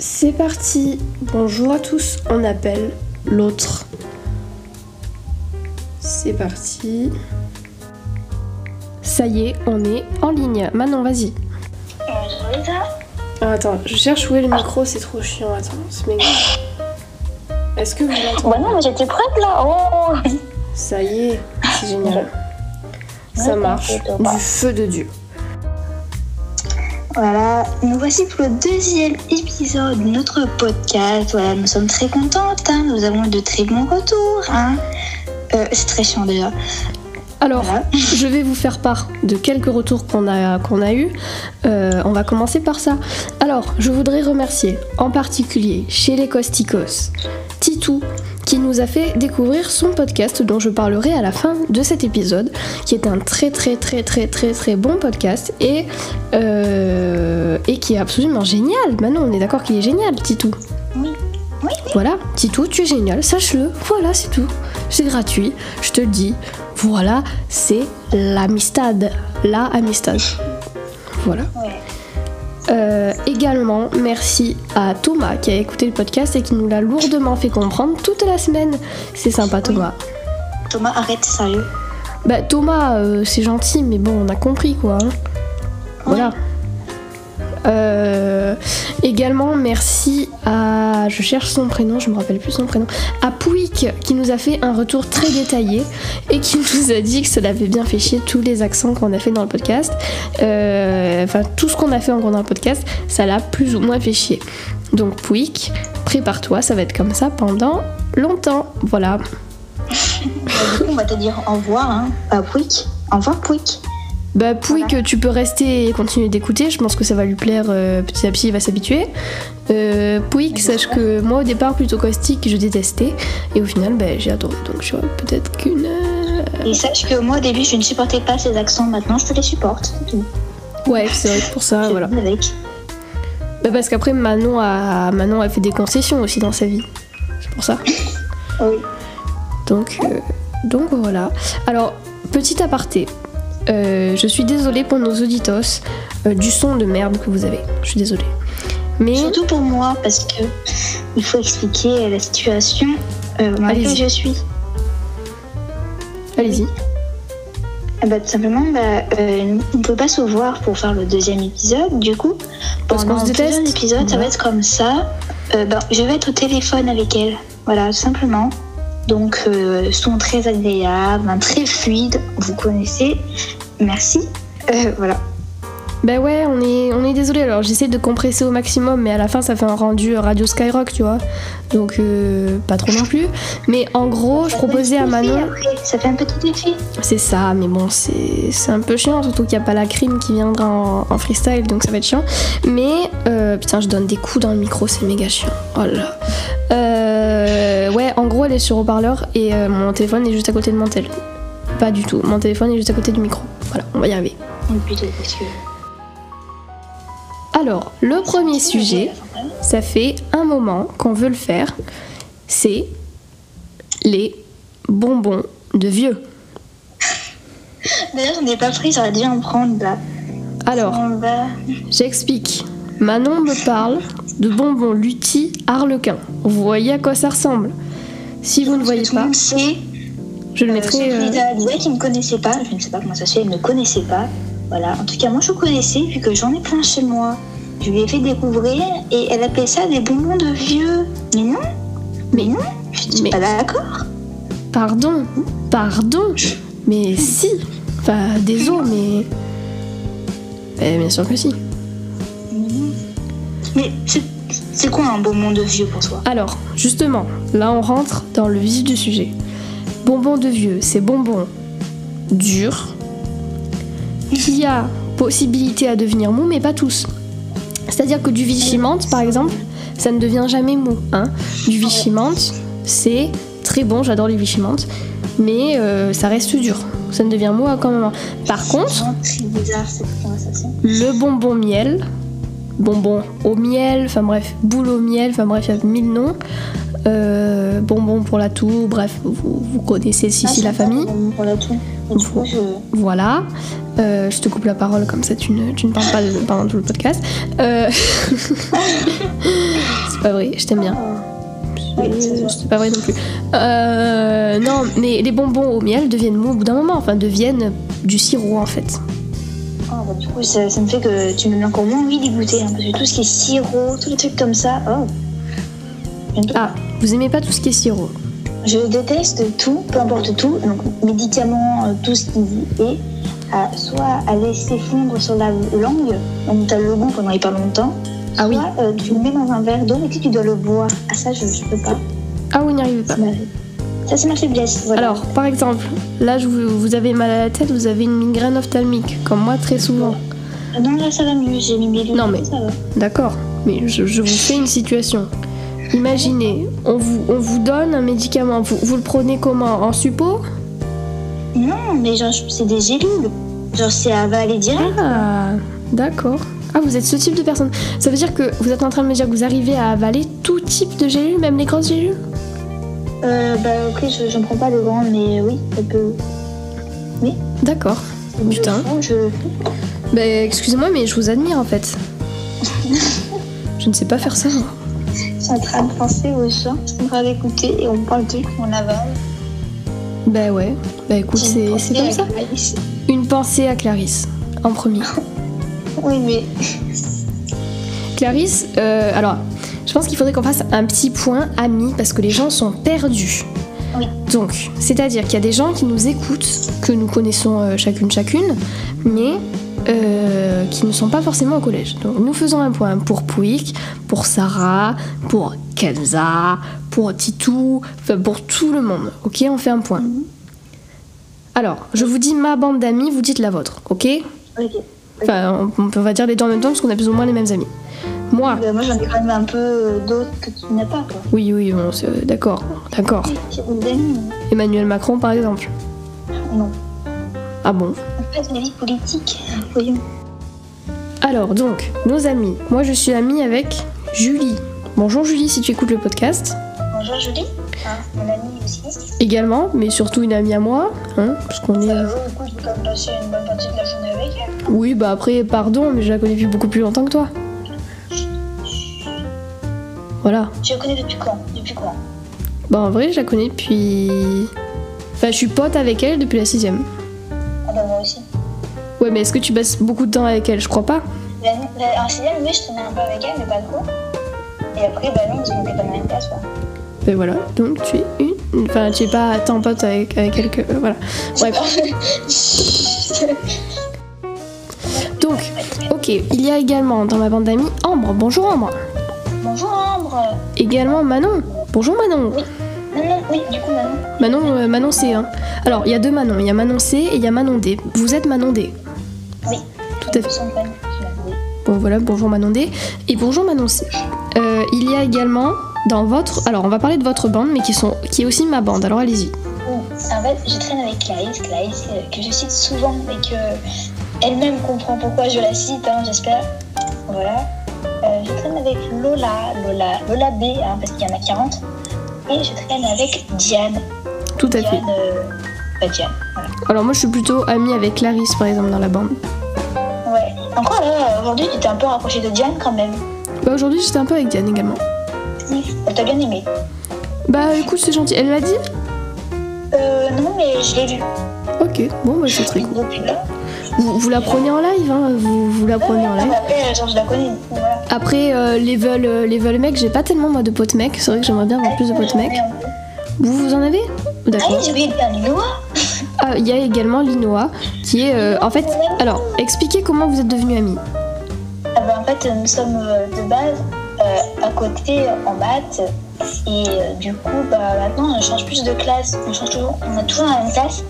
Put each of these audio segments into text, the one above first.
C'est parti. Bonjour à tous. On appelle l'autre. C'est parti. Ça y est, on est en ligne. Manon, vas-y. Ah, attends, je cherche où est le micro, c'est trop chiant. Attends, c'est méga. Est-ce que vous m'entendez Bah non, mais j'étais prête là. Oh Ça y est, c'est génial. Ça marche. Du feu de Dieu. Voilà, nous voici pour le deuxième épisode de notre podcast. Voilà, nous sommes très contentes. hein. Nous avons eu de très bons retours. Hein. Euh, c'est très chiant déjà. Alors, Voilà. je vais vous faire part de quelques retours qu'on a, qu'on a eus. Euh, on va commencer par ça. Alors, je voudrais remercier en particulier chez les Costicos, Titou, qui nous a fait découvrir son podcast dont je parlerai à la fin de cet épisode, qui est un très très très très très très bon podcast et, euh, et qui est absolument génial. Maintenant, on est d'accord qu'il est génial, Titou. Oui. Oui, Voilà, Titou, tu es génial, sache-le. Voilà, c'est tout. C'est gratuit, je te le dis. Voilà, c'est l'amistad. La amistad. Voilà. Ouais. Euh, également, merci à Thomas qui a écouté le podcast et qui nous l'a lourdement fait comprendre toute la semaine. C'est sympa, Thomas. Thomas, arrête, sérieux. Bah, Thomas, euh, c'est gentil, mais bon, on a compris quoi. hein. Voilà. Euh, également, merci à. Je cherche son prénom, je me rappelle plus son prénom. À Pouic, qui nous a fait un retour très détaillé et qui nous a dit que ça l'avait bien fait chier tous les accents qu'on a fait dans le podcast. Euh, Enfin, tout ce qu'on a fait en gros dans le podcast, ça l'a plus ou moins fait chier. Donc, Pouic, prépare-toi, ça va être comme ça pendant longtemps. Voilà. Bah, du coup, on va te dire au revoir. Hein. Pas Pouic. Au revoir, Pouic. Bah Pouic, tu peux rester et continuer d'écouter, je pense que ça va lui plaire euh, petit à petit, il va s'habituer. Euh, sache que moi au départ plutôt caustique, je détestais, et au final bah, j'ai adoré, donc je vois peut-être qu'une... euh, Et sache que moi, au début, je ne supportais pas ces accents. Maintenant, je te les supporte. Ouais, c'est vrai pour ça, voilà. Avec. Bah parce qu'après Manon a, Manon a fait des concessions aussi dans sa vie, c'est pour ça. Oui. Donc, euh, donc voilà. Alors, petit aparté. Euh, je suis désolée pour nos auditos euh, du son de merde que vous avez. Je suis désolée. Mais Surtout pour moi, parce que il faut expliquer la situation euh, dans laquelle je suis. allez-y. Ah bah, tout simplement, bah, euh, on ne peut pas se voir pour faire le deuxième épisode. Du coup, Parce pendant plusieurs déteste. épisodes, ça va être comme ça. Euh, bah, je vais être au téléphone avec elle. Voilà, tout simplement. Donc, euh, son très agréable, un très fluide. Vous connaissez. Merci. Euh, voilà. Bah ouais, on est, on est désolé. Alors j'essaie de compresser au maximum, mais à la fin ça fait un rendu radio Skyrock, tu vois. Donc euh, pas trop non plus. Mais en gros, je Ça proposais à Manon. après, Ça fait un petit effet. C'est ça, mais bon, c'est un peu chiant, surtout qu'il n'y a pas la crime qui viendra en, en freestyle, donc ça va être chiant. Mais euh, putain, je donne des coups dans le micro, c'est méga chiant. Oh là. Euh, ouais, en gros, elle est sur haut-parleur et mon téléphone est juste à côté de mon tel. Pas du tout. Mon téléphone est juste à côté du micro. Voilà, on va y arriver. Alors, le premier sujet. Ça fait un moment qu'on veut le faire. C'est les bonbons de vieux. D'ailleurs, j'en ai pas pris, j'aurais dû en prendre là. Alors, j'explique. Manon me parle de bonbons Lutti Harlequin. Vous voyez à quoi ça ressemble Si vous ne voyez Tout le pas, monde sait. Je le Euh, mettrai. euh, qui ne connaissait pas, je ne sais pas comment ça se fait, elle ne connaissait pas. Voilà, en tout cas, moi je connaissais, vu que j'en ai plein chez moi. Je lui ai fait découvrir et elle appelait ça des bonbons de vieux. Mais non, mais non, je suis Mais- pas d'accord. Pardon, pardon, mais si. Enfin, désolé, mais. Eh, bien sûr que si. Mais c'est- c'est quoi un bonbon de vieux pour toi? Alors, justement, là on rentre dans le vif du sujet. Bonbons de vieux, c'est bonbons durs, qui a possibilité à devenir mou, mais pas tous. C'est-à-dire que du Vichy menthe, par exemple, ça ne devient jamais mou. Hein. Du Vichy menthe, c'est très bon, j'adore les Vichy menthe, mais euh, ça reste dur. Ça ne devient mou à aucun moment. Par contre, bizarre le bonbon miel, bonbon au miel, enfin bref, boule au miel, enfin bref, il y a mille noms. Euh, bonbon pour la toux, bref, vous, vous connaissez si Ah, la famille. bonbon Pour la toux. Coup, je... Voilà. Euh, je te coupe la parole comme ça, tu ne, tu ne parles pas de- pendant tout le podcast. Euh, C'est pas vrai, je t'aime bien. Voit. C'est pas vrai non plus. Euh, non, mais les bonbons au miel deviennent mous au bout d'un moment, enfin deviennent du sirop en fait. Oh, bah, du coup, ça, ça me fait que tu me donnes encore moins envie d'y goûter. hein, parce que tout ce qui est sirop, tous les trucs comme ça, oh. Ah, vous aimez pas tout ce qui est sirop Je déteste tout, peu importe tout, donc médicaments, euh, tout ce qui est, à, soit à laisser fondre sur la langue, donc tu as le goût pendant hyper longtemps, Ah oui. soit euh, tu le mets dans un verre d'eau et que tu dois le boire. Ah ça, je, je peux pas. Ah, vous n'y arrivez pas. Ça, c'est ma faiblesse. Voilà. Alors, par exemple, là je vous, vous avez mal à la tête, vous avez une migraine ophtalmique, comme moi très souvent. Euh, Non, là, ça va mieux, j'ai mis mes lunettes, Non, mais-. D'accord, mais je, je vous fais une situation. Imaginez, on vous, on vous donne un médicament, vous, vous le prenez comment En suppôt? Non, mais genre, c'est des gélules. Genre, c'est avaler direct. Ah, d'accord. Ah, vous êtes ce type de personne. Ça veut dire que vous êtes en train de me dire que vous arrivez à avaler tout type de gélules, même les grosses gélules? Euh, bah, ok, je ne prends pas les grandes, mais oui, ça peut. D'accord. Putain. Je, je... Bah, excusez-moi, mais je vous admire en fait. je ne sais pas faire ça. En train de penser aux gens, en train d'écouter et on parle de on avale. Bah ouais. Bah écoute, c'est comme ça. Une pensée à Clarisse, en premier. Oui, mais Clarisse, euh, alors, je pense qu'il faudrait qu'on fasse un petit point amis parce que les gens sont perdus. Oui. Donc, c'est-à-dire qu'il y a des gens qui nous écoutent, que nous connaissons euh, chacune chacune, mais euh, qui ne sont pas forcément au collège. Donc, nous faisons un point pour Pouic, pour Sarah, pour Kenza, pour Titou, enfin pour tout le monde. Ok, on fait un point. Alors, je vous dis ma bande d'amis, vous dites la vôtre, ok? Ok. Enfin, on, on va dire les deux en même temps parce qu'on a plus ou moins les mêmes amis. Moi, Bah, moi j'en ai quand même un peu euh, d'autres que tu n'as pas, quoi. oui, oui, bon, c'est- d'accord, d'accord. Amis, Emmanuel Macron, par exemple. non. Ah bon? La vie politique, voyons. Alors, donc, nos amis. Moi, je suis amie avec Julie. Bonjour Julie, si tu écoutes le podcast. Bonjour Julie, hein, mon amie aussi. Également, mais surtout une amie à moi, hein, parce qu'on est... Euh, coup, passé une bonne partie de la journée avec elle. Oui, bah après, pardon, mais je la connais depuis beaucoup plus longtemps que toi. Voilà. Tu la connais depuis quand? Depuis quand? Bah en vrai, je la connais depuis... Enfin, je suis pote avec elle depuis la sixième. Ouais, mais est-ce que tu passes beaucoup de temps avec elle? Je crois pas. La, la, en sixième, oui, je traînais un peu avec elle, mais pas trop. Et après, bah non, on était pas dans la même classe, quoi. Ben voilà, donc tu es une... Enfin, tu es pas tant pote avec, avec elle que... Voilà. Bref. Donc, ok, il y a également dans ma bande d'amis Ambre. Bonjour Ambre. Bonjour Ambre. Également Manon. Bonjour Manon. Non, non, oui, du coup, Manon. Manon, euh, Manon C. hein. Alors, il y a deux Manon. Il y a Manon C et il y a Manon D. Vous êtes Manon D. Oui. Tout à fait. Bon, voilà, bonjour Manon D. Et bonjour Manon C. Euh, il y a également dans votre... Alors, on va parler de votre bande, mais qui, sont... qui est aussi ma bande. Alors, allez-y. En fait, je traîne avec Clarisse, Clarisse euh, que je cite souvent et que elle-même comprend pourquoi je la cite, hein, j'espère. Voilà. Euh, je traîne avec Lola, Lola, Lola B, hein, parce qu'il y en a 40. Et je traîne avec Diane. Tout à fait. Diane, voilà. Alors, moi, je suis plutôt amie avec Clarisse, par exemple, dans la bande. Ouais. Encore là, aujourd'hui, tu t'es un peu rapproché de Diane quand même. Bah, aujourd'hui, j'étais un peu avec Diane également. Oui. Elle t'a bien aimé. Bah, écoute, c'est gentil. Elle l'a dit? Euh, non, mais je l'ai vue. Ok, bon, bah, c'est très cool. Vous, vous la prenez en live, hein vous, vous la prenez en live. Après, euh, les vols, euh, les vols mecs, j'ai pas tellement moi de potes mecs. C'est vrai que j'aimerais bien avoir plus de potes mecs. Vous, vous en avez? Ah D'accord. Ah, il y a également Linoa, qui est, euh, en fait, alors, expliquez comment vous êtes devenus amis. Ah bah, en fait, nous sommes euh, de base euh, à côté en maths. Et euh, du coup, bah, maintenant, on change plus de classe. On, change toujours, on a toujours la même classe.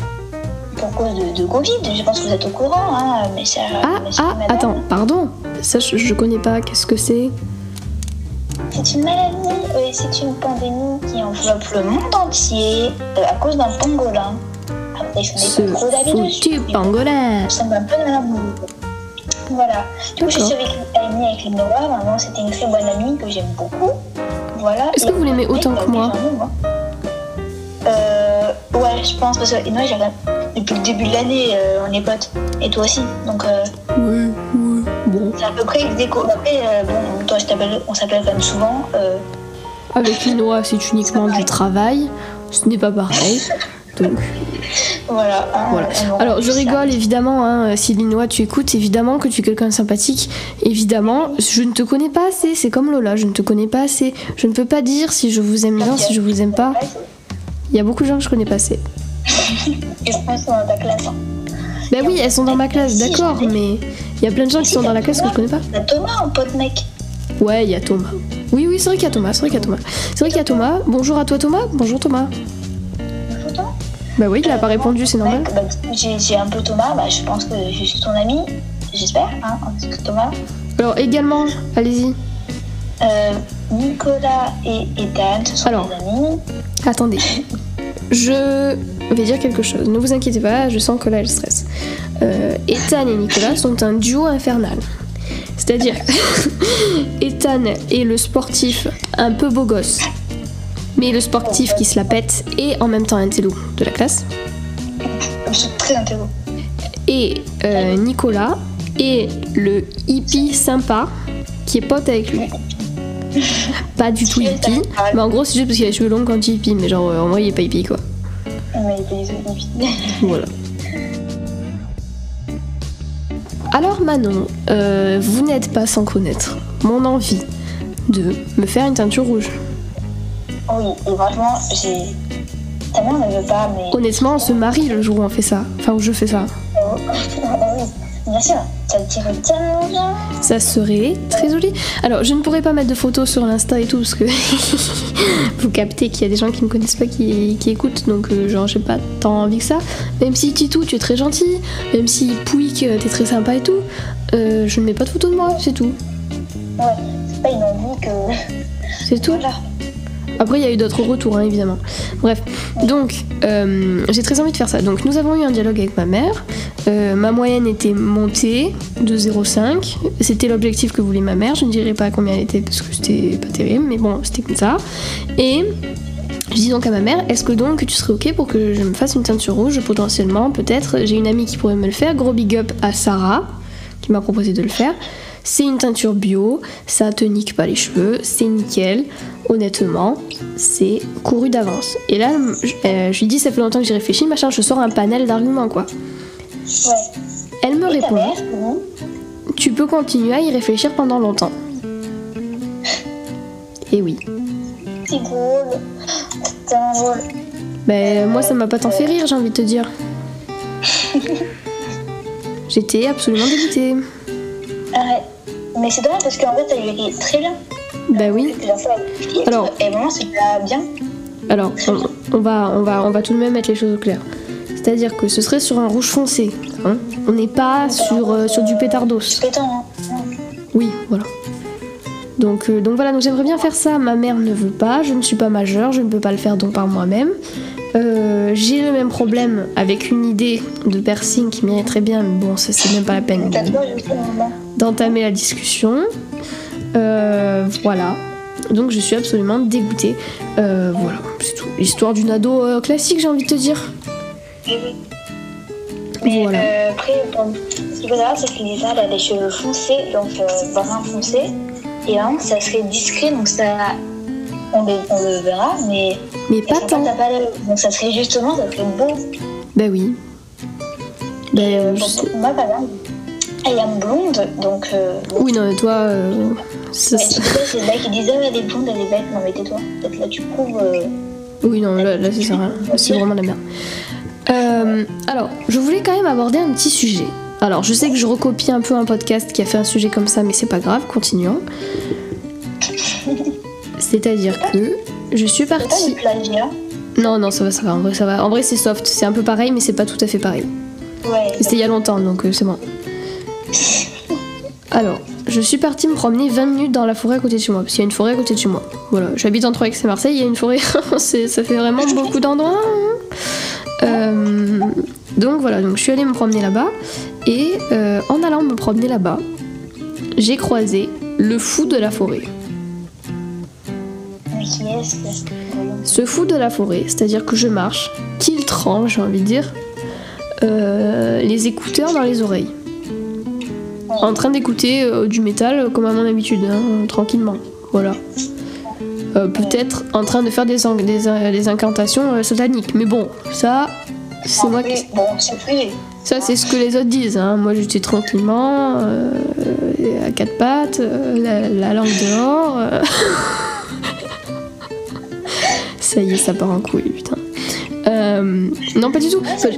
Pour cause de, de Covid, je pense que vous êtes au courant, hein, mes chers. Ah, mes ah, attends, pardon. Ça, je, je connais pas. Qu'est-ce que c'est? C'est une maladie, euh, c'est une pandémie qui enveloppe le monde entier euh, à cause d'un pangolin. Ce foutu pangolin. Ça semble un peu malade. Voilà. Du coup, je suis avec, amie avec Linora. Vraiment, c'était une très bonne amie que j'aime beaucoup. Voilà. Est-ce que Et vous l'aimez autant bah, que moi ai, Euh, ouais, je pense parce que Linora, j'ai depuis le début de l'année, euh, on est potes. Et toi aussi. Donc, euh, Oui, oui, bon. c'est à peu près aequo. Après, euh, bon, toi, je t'appelle, on s'appelle quand même souvent. euh, Avec Linois, c'est uniquement du travail. Ce n'est pas pareil. Donc, voilà. Voilà. aura Alors je rigole évidemment, hein, si Linois tu écoutes, évidemment que tu es quelqu'un de sympathique, évidemment, je ne te connais pas assez, c'est comme Lola, je ne te connais pas assez, je ne peux pas dire si je vous aime bien, si je vous aime pas, il y a beaucoup de gens que je connais pas assez. Et je pense qu'on est dans ta classe. Hein. Ben oui, elles sont dans ma classe, d'accord, mais il y a plein de gens qui sont dans la classe que je connais pas. T'as Thomas en pote mec. Ouais, il y a Thomas. Oui, oui, c'est vrai qu'il y a Thomas, c'est vrai qu'il y a Thomas. C'est vrai qu'il y a Thomas. Bonjour à toi Thomas, bonjour Thomas. Bah oui, il a pas répondu, c'est normal. Bah, j'ai un peu Thomas, bah, je pense que je suis ton ami. J'espère, hein, parce que Thomas. Alors également, allez-y. Euh, Nicolas et Ethan, ce sont Alors. des amis. Attendez. Je vais dire quelque chose. Ne vous inquiétez pas, je sens que là elle stresse. Euh, Ethan et Nicolas sont un duo infernal. C'est-à-dire, Ethan est le sportif un peu beau gosse, mais le sportif qui se la pète et en même temps un télo de la classe. Je suis très intello. Et euh, Nicolas est le hippie sympa qui est pote avec lui. Pas du tout hippie, mais en gros c'est juste parce qu'il a les cheveux longs quand il est hippie, mais genre euh, en vrai il est pas hippie quoi. Mais des amis. Voilà. Alors Manon, euh, vous n'êtes pas sans connaître mon envie de me faire une teinture rouge. Oui, et franchement, j'ai. Ta mère ne veut pas, mais. Honnêtement, on se marie le jour où on fait ça. Enfin, où je fais ça. Oh, oui, bien sûr, ça te tirait tellement bien. Ça serait très joli. Alors, je ne pourrais pas mettre de photos sur l'Insta et tout, parce que vous captez qu'il y a des gens qui me connaissent pas qui, qui écoutent, donc euh, genre, j'ai pas tant envie que ça. Même si Titou, tu es très gentil, même si Pouic, euh, t'es très sympa et tout, euh, je ne mets pas de photos de moi, c'est tout. Ouais, c'est pas une envie que. C'est tout. Voilà. Après, il y a eu d'autres retours, hein, évidemment. Bref, donc, euh, j'ai très envie de faire ça. Donc, nous avons eu un dialogue avec ma mère. Euh, ma moyenne était montée de 0,5. C'était l'objectif que voulait ma mère. Je ne dirais pas combien elle était parce que c'était pas terrible, mais bon, c'était comme ça. Et je dis donc à ma mère, est-ce que donc tu serais ok pour que je me fasse une teinture rouge potentiellement? Peut-être. J'ai une amie qui pourrait me le faire. Gros big up à Sarah qui m'a proposé de le faire. C'est une teinture bio, ça te nique pas les cheveux, c'est nickel. Honnêtement, c'est couru d'avance. Et là, je, euh, je lui dis, ça fait longtemps que j'y réfléchis, machin, je sors un panel d'arguments quoi. Ouais. Elle me Et répond, tu peux continuer à y réfléchir pendant longtemps. Et oui. C'est drôle. C'est tellement drôle. Ben, moi, ça m'a pas tant fait rire, j'ai envie de te dire. J'étais absolument dégoûtée. Arrête. Mais c'est dommage parce qu'en fait, elle est très bien. Ben oui. Alors. Et vraiment, c'est bien. Alors, on, on va, on, va, on va tout de même mettre les choses au clair. C'est-à-dire que ce serait sur un rouge foncé. hein. On n'est pas sur, euh, sur du pétardos. Pétant, hein. Oui, voilà. Donc, euh, donc voilà, donc j'aimerais bien faire ça. Ma mère ne veut pas, je ne suis pas majeure, je ne peux pas le faire donc par moi-même. Euh, J'ai le même problème avec une idée de piercing qui m'irait très bien, mais bon, ça c'est même pas la peine. D'entamer la discussion. Euh, voilà. Donc je suis absolument dégoûtée. Euh, voilà, c'est tout. L'histoire d'une ado euh, classique, j'ai envie de te dire. Oui. Mais Voilà. après, bon, ce qu'il faut savoir, c'est que Lisa, elle a les cheveux foncés, donc brun foncé. Et vraiment, ça serait discret, donc ça. On le, on le verra, mais. Mais pas tant. l'œil. Donc ça serait justement, ça serait beau. Ben oui. Ben, euh, je sais- moi, exemple, elle est blonde, donc. Euh. Oui, non, mais toi, euh, ça- Ouais, c'est le mec qui disait, ah, elle est blonde, elle est bête. Non, mais tais-toi. Peut-être là, tu prouves. euh, Oui, non, là, là ça sert à rien. C'est vraiment la merde. Euh, alors, je voulais quand même aborder un petit sujet. Alors, je sais que je recopie un peu un podcast qui a fait un sujet comme ça, mais c'est pas grave, continuons. C'est-à-dire que je suis C'est pas partie. Non, non, ça va, ça va. En vrai, ça va. En vrai, c'est soft. C'est un peu pareil, mais c'est pas tout à fait pareil. Ouais. C'était il y a longtemps, donc c'est bon. Alors, je suis partie me promener 20 minutes dans la forêt à côté de chez moi, parce qu'il y a une forêt à côté de chez moi. Voilà, j'habite entre Aix et Marseille, il y a une forêt, ça fait vraiment beaucoup d'endroits. hein. Euh, donc voilà, donc je suis allée me promener là-bas, et euh, en allant me promener là-bas, j'ai croisé le fou de la forêt. Mais qui est-ce Ce fou de la forêt, c'est-à-dire que je marche, qu'il tranche, j'ai envie de dire, euh, les écouteurs dans les oreilles. En train d'écouter euh, du métal euh, comme à mon habitude, hein, tranquillement. Voilà. Euh, Peut-être en train de faire des, ang- des, euh, des incantations euh, sataniques. Mais bon, ça, c'est moi qui. Bon. Ça, c'est ce que les autres disent. hein. Moi, j'étais tranquillement, euh, à quatre pattes, euh, la, la langue dehors. euh. ça y est, ça part en couille, putain. Euh, non, pas du tout. Enfin,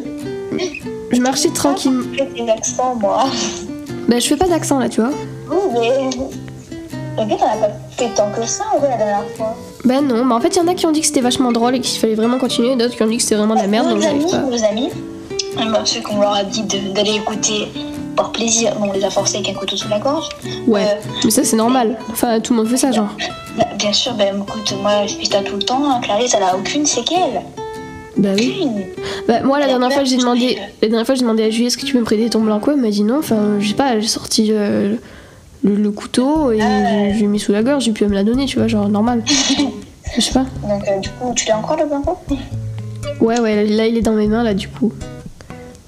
je, marchais tranquillement. Moi. Bah, je fais pas d'accent là, tu vois. Oui, mais. Regarde, on n'a pas fait tant que ça, en vrai, la dernière fois. Ben non, mais en fait, il y en a qui ont dit que c'était vachement drôle et qu'il fallait vraiment continuer, et d'autres qui ont dit que c'était vraiment de la merde, nos donc amis, pas. nos amis, ben, ceux qu'on leur a dit d'aller écouter par plaisir, on les a forcés avec un couteau sous la gorge. Ouais, Euh, mais ça, c'est normal. Enfin, tout le monde fait ça, genre. bah, bien sûr, ben, écoute, moi je fais ça tout le temps, hein. Clarisse elle a aucune séquelle. Bah oui. Bah, moi, la dernière fois, j'ai de demandé, la dernière fois, j'ai demandé à Julie est-ce que tu peux me prêter ton blanco Elle m'a dit non. Enfin, je sais pas, j'ai sorti euh, le, le couteau et Ah. je l'ai mis sous la gorge, j'ai pu me la donner, tu vois, genre normal. Je sais pas. Donc euh, du coup, tu l'as encore le blanco Ouais, ouais, là, il est dans mes mains, là, du coup.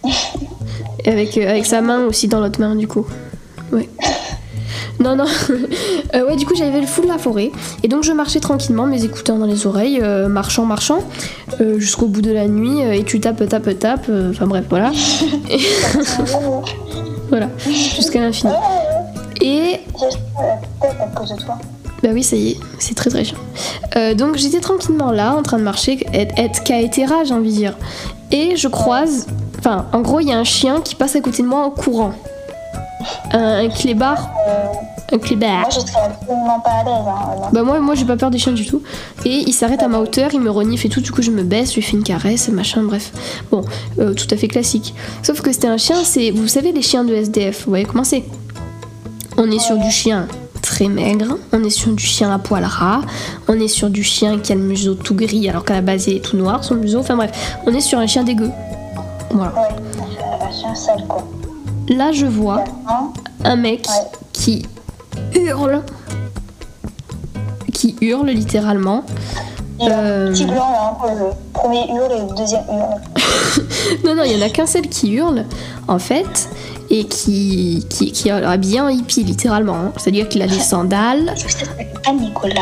Et avec, euh, avec sa main aussi dans l'autre main, du coup. Ouais. Non, non. Euh, ouais, du coup, j'avais le fou de la forêt. Et donc, je marchais tranquillement, mes écouteurs dans les oreilles, euh, marchant, marchant, euh, jusqu'au bout de la nuit. et tu tapes, tapes, tapes. Enfin, bref, voilà. Et voilà. Jusqu'à l'infini. Et bah oui, ça y est, c'est très très chiant. Donc j'étais tranquillement là, en train de marcher, être, Kaetera, j'ai envie de dire. Et je croise, enfin, en gros, il y a un chien qui passe à côté de moi en courant. Un, un clébard. Un clébard. Moi je serais absolument pas à l'aise. Hein. Bah moi, moi j'ai pas peur des chiens du tout. Et il s'arrête à ma hauteur, il me renifle et tout, du coup je me baisse, je lui fais une caresse, machin, bref. Bon, euh, tout à fait classique. Sauf que c'était un chien, c'est, vous savez les chiens de SDF, vous voyez comment c'est? On est sur du chien très maigre, on est sur du chien à poil ras, on est sur du chien qui a le museau tout gris alors qu'à la base il est tout noir son museau, enfin bref, on est sur un chien dégueu. Voilà. Ouais, euh, un sale quoi. Là je vois Hein un mec qui hurle, qui hurle littéralement. A Euh, un petit blanc là, entre le premier hurle et le deuxième hurle. Non, non, il y en a qu'un seul qui hurle, en fait, et qui, qui, qui est habillé en hippie, littéralement. hein. C'est-à-dire qu'il a des sandales. Pas Nicolas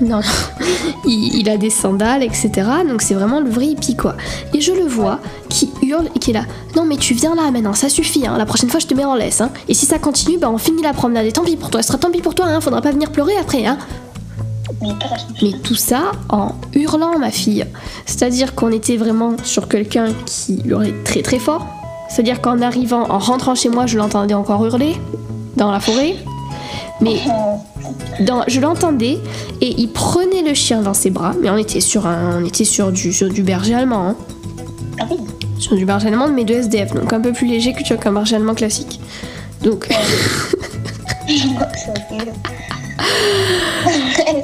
Non, non. Il, il a des sandales, etc. Donc c'est vraiment le vrai hippie, quoi. Et je le vois qui hurle et qui est là. Non, mais tu viens là maintenant, ça suffit. Hein. La prochaine fois, je te mets en laisse. Hein. Et si ça continue, bah on finit la promenade. Et tant pis pour toi, ce sera tant pis pour toi. Hein. Faudra pas venir pleurer après. Hein. Mais tout ça en hurlant, ma fille. C'est-à-dire qu'on était vraiment sur quelqu'un qui hurlait très très fort. C'est-à-dire qu'en arrivant, en rentrant chez moi, je l'entendais encore hurler dans la forêt. Mais dans- je l'entendais et il prenait le chien dans ses bras. Mais on était sur, un, on était sur, du, sur du berger allemand. hein. Ah oui. Sur du berger allemand, mais de SDF. Donc un peu plus léger que tu vois, qu'un berger allemand classique. Donc.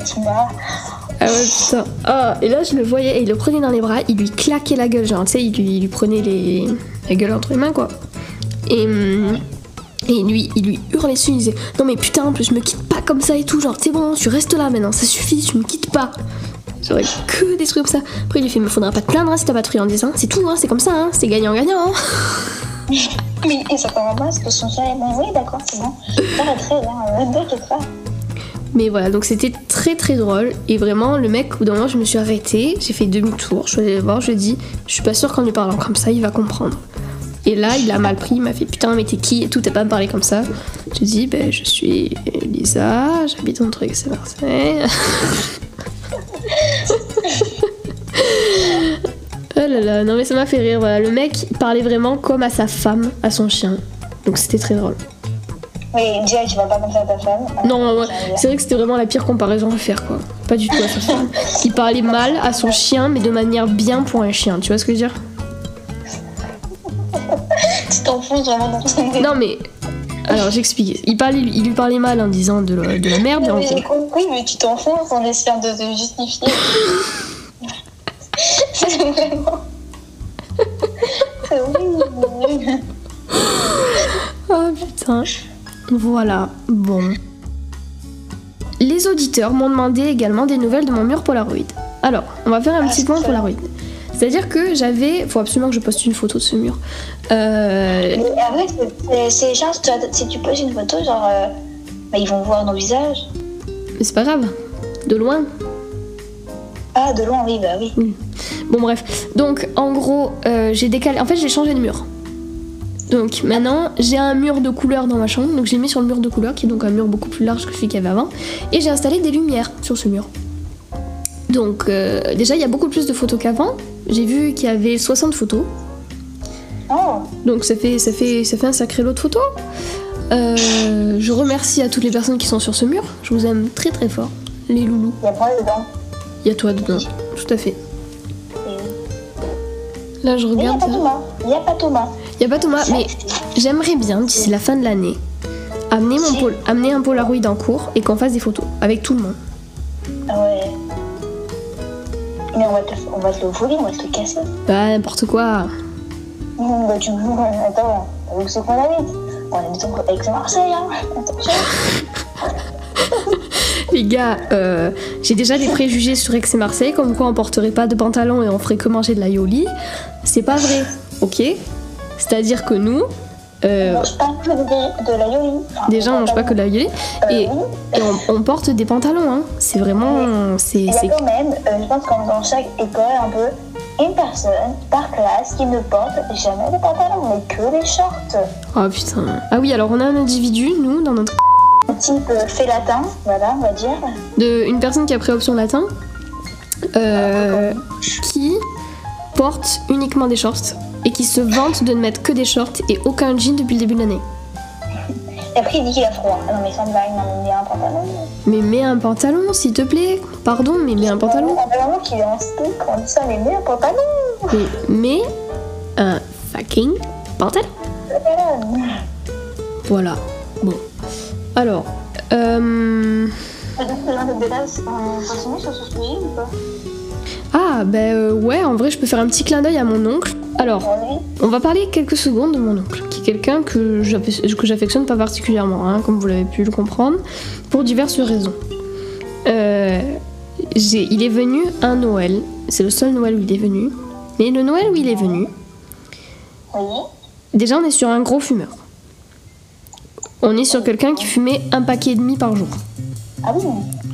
tu m'as. Ah ouais, putain. Ah, et là, je le voyais et il le prenait dans les bras, il lui claquait la gueule, genre, tu sais, il lui, prenait les... la gueule entre les mains, quoi. Et, hum, et lui, il lui hurlait dessus, il disait Non, mais putain, plus, me quitte pas comme ça et tout, genre, c'est bon, tu restes là maintenant, ça suffit, tu me quittes pas. J'aurais que des trucs comme ça. Après, il lui fait Mais faudra pas te plaindre hein, si t'as pas de friandise, hein. c'est tout, hein, c'est comme ça, hein, c'est gagnant-gagnant. Hein. Mais ça commence pas parce que son chien est bon. Oui, d'accord, c'est bon. T'arrêterais, hein. Ne t'inquiète pas. Mais voilà, donc c'était très très drôle. Et vraiment, le mec, au bout d'un moment, je me suis arrêtée, j'ai fait demi-tour, je suis allée le voir, je lui ai dit, je suis pas sûre qu'en lui parlant comme ça, il va comprendre. Et là, il a mal pris, il m'a fait putain, mais t'es qui? Et tout, t'as pas à me parler comme ça. J'ai dit, ben je suis Lisa, j'habite entre Aix et Marseille. oh là là, non mais ça m'a fait rire, voilà. Le mec parlait vraiment comme à sa femme, à son chien. Donc c'était très drôle. Oui, déjà, tu vas pas comme ça à ta femme. Non, ouais, c'est vrai que c'était vraiment la pire comparaison à faire, quoi. Pas du tout à sa femme. Il parlait mal à son chien, mais de manière bien pour un chien, tu vois ce que je veux dire? Tu t'enfonces vraiment dans son Non, mais. Alors, j'explique. Il, parlait, il lui parlait mal en disant de la, de la merde, j'ai compris, mais tu t'enfonces en essayant de te justifier. c'est vraiment. C'est horrible. Oh putain. Voilà, bon. Les auditeurs m'ont demandé également des nouvelles de mon mur Polaroid. Alors, on va faire un Ah, petit point. Polaroid. C'est-à-dire que j'avais. Faut absolument que je poste une photo de ce mur. Euh, Mais après, c'est- c'est genre, si tu- si tu poses une photo, genre, euh, bah, ils vont voir nos visages. mais c'est pas grave. De loin. Ah, de loin, oui, bah oui. Bon bref, donc en gros, euh, j'ai décalé. En fait, j'ai changé de mur. Donc maintenant, j'ai un mur de couleur dans ma chambre. Donc j'ai mis sur le mur de couleur, qui est donc un mur beaucoup plus large que celui qu'il y avait avant. Et j'ai installé des lumières sur ce mur. Donc euh, déjà, il y a beaucoup plus de photos qu'avant. J'ai vu qu'il y avait 60 photos. Oh, Donc ça fait, ça fait, ça fait un sacré lot de photos. Euh, je remercie à toutes les personnes qui sont sur ce mur. Je vous aime très très fort, les loulous. il y a moi dedans? Il y a toi dedans, tout à fait. Là, je Mais il n'y a regarde. pas Thomas. Il n'y a pas Thomas. Y a pas Thomas, mais j'aimerais bien d'ici la fin de l'année amener mon pol- amener un Polaroid en cours et qu'on fasse des photos avec tout le monde. Ah ouais. Mais on va te, on va te le voler, on va te le casser. Bah n'importe quoi. Mmh, bah tu Attends, avec ce qu'on habite. On habite avec Marseille, hein. Attention. Les gars, euh, j'ai déjà des préjugés sur Aix et Marseille, comme quoi on porterait pas de pantalon et on ferait que manger de la yoli. C'est pas vrai, ok? C'est-à-dire que nous, euh, On mange pas que de, de la yoli. Enfin, déjà on mange pas que de la yoli Euh, et, oui. et on, on porte des pantalons. Hein. C'est vraiment, c'est, Il y a quand même, euh, je pense comme dans chaque école, un peu une personne par classe qui ne porte jamais de pantalon, mais que des shorts. oh putain. Ah oui, alors on a un individu, nous, dans notre Type euh, fait latin, voilà, on va dire. de une personne qui a pris option latin euh, qui porte uniquement des shorts et qui se vante de ne mettre que des shorts et aucun jean depuis le début de l'année. Et après, il dit qu'il a froid. Ah non, mais sans blague, non, mais a un pantalon. Mais mets un pantalon s'il te plaît. Pardon, mais mets un pantalon. On a vraiment qu'il est en on dit ça, mais mets un pantalon. Mais mets un fucking pantalon. Voilà. Bon. Alors, euh... On continue sur ce sujet ou pas? Ah ben euh, ouais, en vrai, je peux faire un petit clin d'œil à mon oncle. Alors. On va parler quelques secondes de mon oncle, qui est quelqu'un que j'affec- que j'affectionne pas particulièrement, hein, comme vous l'avez pu le comprendre, pour diverses raisons. Euh, il est venu un Noël, c'est le seul Noël où il est venu, mais le Noël où il est venu, déjà on est sur un gros fumeur. On est sur quelqu'un qui fumait un paquet et demi par jour. Ah.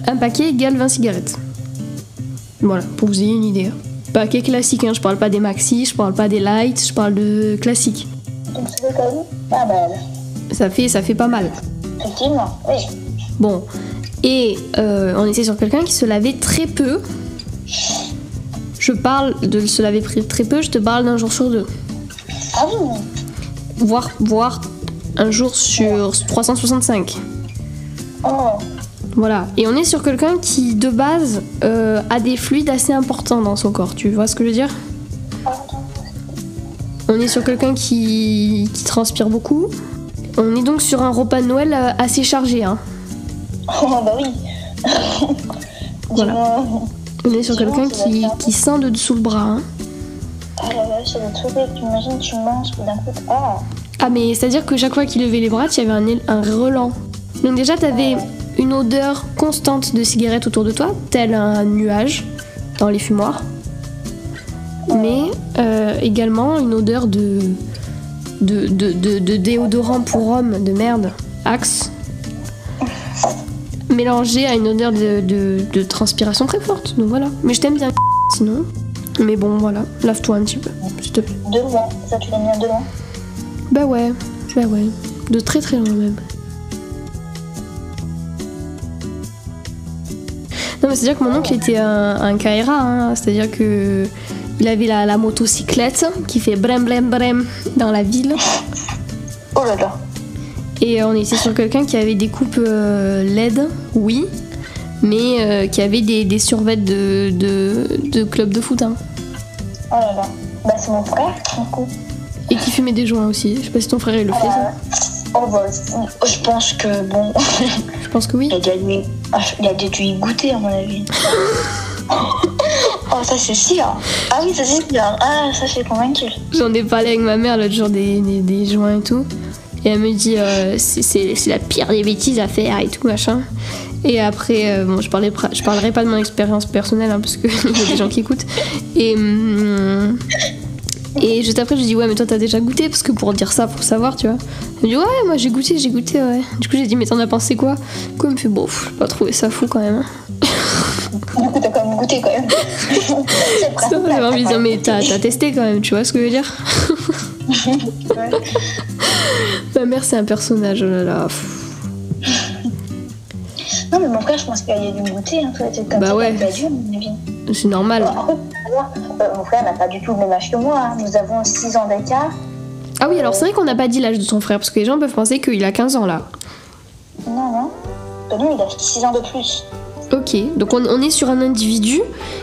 Un paquet égale 20 cigarettes. Voilà, pour vous ayez une idée. Paquet classique, hein, je parle pas des maxi, je parle pas des lights, je parle de classique. Donc, ça fait quand même pas mal. Ça fait, ça fait pas mal. Effectivement, oui. Bon, et euh, on était sur quelqu'un qui se lavait très peu. Je parle de se laver très très peu, je te parle d'un jour sur deux. Ah oui. Voire, voire un jour sur 365. Oh. Voilà. Et on est sur quelqu'un qui, de base, euh, a des fluides assez importants dans son corps. Tu vois ce que je veux dire? On est sur quelqu'un qui, qui transpire beaucoup. On est donc sur un repas de Noël euh, assez chargé. Hein. Oh, bah oui. Voilà. On est sur quelqu'un qui, qui sent de dessous le bras. hein. Ah vache, c'est que tu imagines, tu manges, d'un coup, ah. Ah mais c'est-à-dire que chaque fois qu'il levait les bras, il y avait un, un relent. Donc déjà, tu avais une odeur constante de cigarette autour de toi, tel un nuage dans les fumoirs. Mais euh, également une odeur de, de, de, de- de déodorant pour homme de merde, Axe, mélangé à une odeur de, transpiration très forte. Donc voilà. Mais je t'aime bien, sinon. Mais bon, voilà, lave-toi un petit peu, s'il te plaît. De loin. Ça, tu l'aimes bien de loin? Bah ouais, bah ouais. De très très loin même. C'est-à-dire que mon oncle était un, un Kaira, hein. c'est-à-dire que il avait la, la motocyclette qui fait brem brem brem dans la ville. Oh là là. Et on était sur quelqu'un qui avait des coupes euh, LED, oui, mais euh, qui avait des, des survêtes de, de, de club de foot. hein. Oh là là. Bah, c'est mon frère, du coup. Et qui fumait des joints aussi. Je sais pas si ton frère il le fait ça. Oh bah, je pense que bon, Je pense que oui. il a dû, ah, il a déjà dû y goûter à mon avis. oh, ça c'est sûr. Ah oui, ça c'est sûr. Ah, ça je suis convaincue. J'en ai parlé avec ma mère l'autre jour des, des, des joints et tout. Et elle me dit, euh, c'est- c'est c'est la pire des bêtises à faire et tout, machin. Et après, euh, bon, je, parlais, je parlerai pas de mon expérience personnelle, hein, parce qu'il y a des gens qui écoutent. Et, hum, et juste après, je lui dis, ouais, mais toi, t'as déjà goûté, parce que pour dire ça, pour savoir, tu vois. Elle me dit, ouais, moi, j'ai goûté, j'ai goûté, ouais. Du coup, j'ai dit, mais t'en as pensé quoi? Du coup, elle me fait, bon, j'ai pas trouvé ça fou quand même. hein. Du coup, t'as quand même goûté quand même. J'avais envie de dire, mais t'as testé quand même, tu vois ce que je veux dire? Ouais. Ma mère, c'est un personnage, oh là là. Non, mais mon frère, je pense qu'il a dû goûter. Hein, trucs comme Bah ça, ouais. C'est normal. Euh, mon frère n'a pas du tout le même âge que moi. hein. Nous avons 6 ans d'écart. Ah oui, alors c'est vrai qu'on n'a pas dit l'âge de ton frère, parce que les gens peuvent penser qu'il a 15 ans là. Non, non. Bah, lui, il a 6 ans de plus. Ok, donc on, on est sur un individu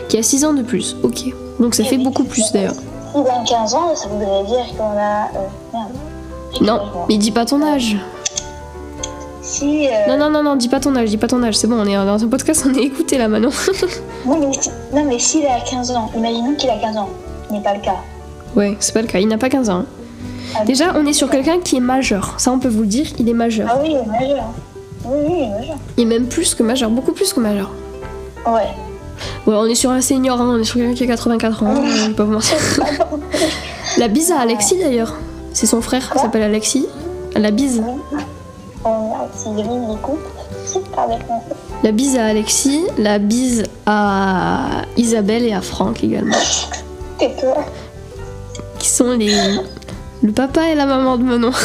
qui a 6 ans de plus. Ok, donc ça fait beaucoup plus d'ailleurs. S'il a 15 ans, ça voudrait dire qu'on a. euh, merde. Non, mais dis pas ton âge. Si. euh, Non, non, non, non, dis pas ton âge, dis pas ton âge. C'est bon, on est dans un podcast, on est écouté là maintenant. Non, mais, si- non, mais s'il a 15 ans, imaginons qu'il a 15 ans. Ce n'est pas le cas. ouais, c'est pas le cas, il n'a pas 15 ans. hein. Ah, Déjà, on est sur quelqu'un qui est majeur. Ça, on peut vous le dire, il est majeur. Ah oui, il est majeur. Oui, oui, il est majeur. Il est même plus que majeur, beaucoup plus que majeur. Ouais. Ouais, on est sur un senior, hein, on est sur quelqu'un qui a 84 ans, je vais pas vous mentir. La bise à Alexis d'ailleurs. C'est son frère, il s'appelle Alexis. La bise. Avec moi. La bise à Alexis, la bise à Isabelle et à Franck également. Tais-toi. Qui sont les. Le papa et la maman de Manon.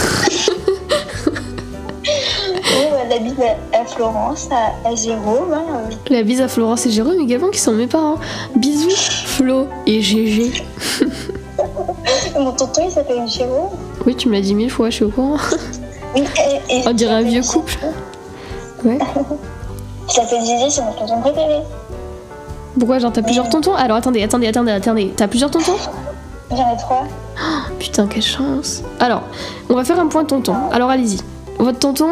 Oui, bah, la bise à, Florence, à, à Jérôme. Hein, euh, La bise à Florence et Jérôme également qui sont mes parents. Bisous, Flo et GG. Mon tonton, il s'appelle Jérôme. Oui, tu me l'as dit mille fois, je suis au courant. Oui, et, et On dirait un vieux couple. Ouais. Il s'appelle Gégé, c'est mon tonton préféré. Pourquoi, genre, t'as plusieurs tontons? Alors attendez, attendez, attendez, attendez. T'as plusieurs tontons? J'en ai trois. Putain, quelle chance. Alors, on va faire un point tonton. Alors allez-y. Votre tonton,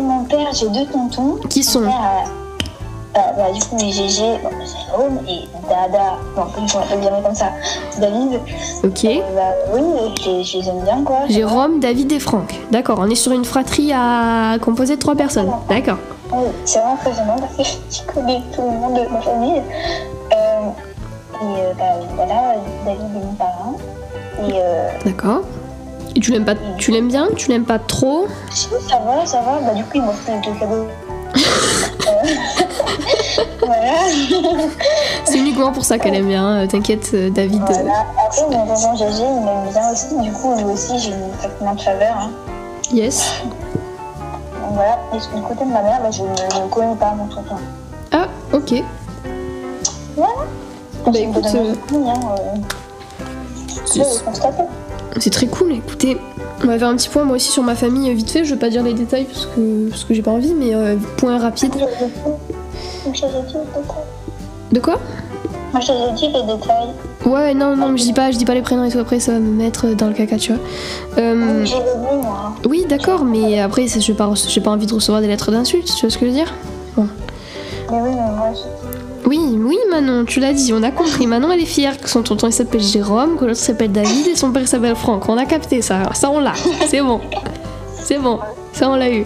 mon père, j'ai deux tontons. qui sont? père bah, du coup, les Gégé, bon, c'est Jérôme et Dada. Non, on l'appelle jamais comme ça. David. Ok. Euh, bah, oui, je, les- je les aime bien, quoi. Jérôme, David et Franck. D'accord, on est sur une fratrie à composée de trois personnes. D'accord. Oui, c'est vraiment impressionnant parce que je connais tout le monde de ma famille. Euh, et euh, bah, voilà, David est mon parrain. Et euh, D'accord. Et tu l'aimes pas Tu l'aimes bien Tu l'aimes pas trop? Si, ça va, ça va. Bah, du coup, il m'offre des cadeaux. Voilà. C'est uniquement pour ça qu'elle aime bien. euh, T'inquiète, euh, David. voilà. Après, mon tonton Gégé, il m'aime bien aussi. Du coup, lui aussi, j'ai une traitement de faveur. Hein. Yes. Donc voilà. Et du côté de ma mère, bah, je ne connais pas, mon tonton. Ah, ok. Voilà. Bah, C'est écoute, hein, euh, C'est- très cool. Écoutez, on va faire un petit point moi aussi sur ma famille vite fait. Je vais pas dire les détails parce que, parce que j'ai pas envie, mais euh, point rapide. Moi, je t'ai dit les détails. De quoi? Moi, je t'ai dit les détails. Ouais, non, non, mais je dis pas, je dis pas les prénoms et tout. Après, ça va me mettre dans le caca, tu vois. Euh, J'ai le dit, moi. oui, d'accord, mais après, j'ai pas, j'ai pas envie de recevoir des lettres d'insultes. Tu vois ce que je veux dire? Mais oui, mais moi. Oui, oui, Manon, tu l'as dit, on a compris. Manon, elle est fière que son tonton il s'appelle Jérôme, que l'autre s'appelle David et son père s'appelle Franck. On a capté ça, ça on l'a, c'est bon. C'est bon, ça on l'a eu.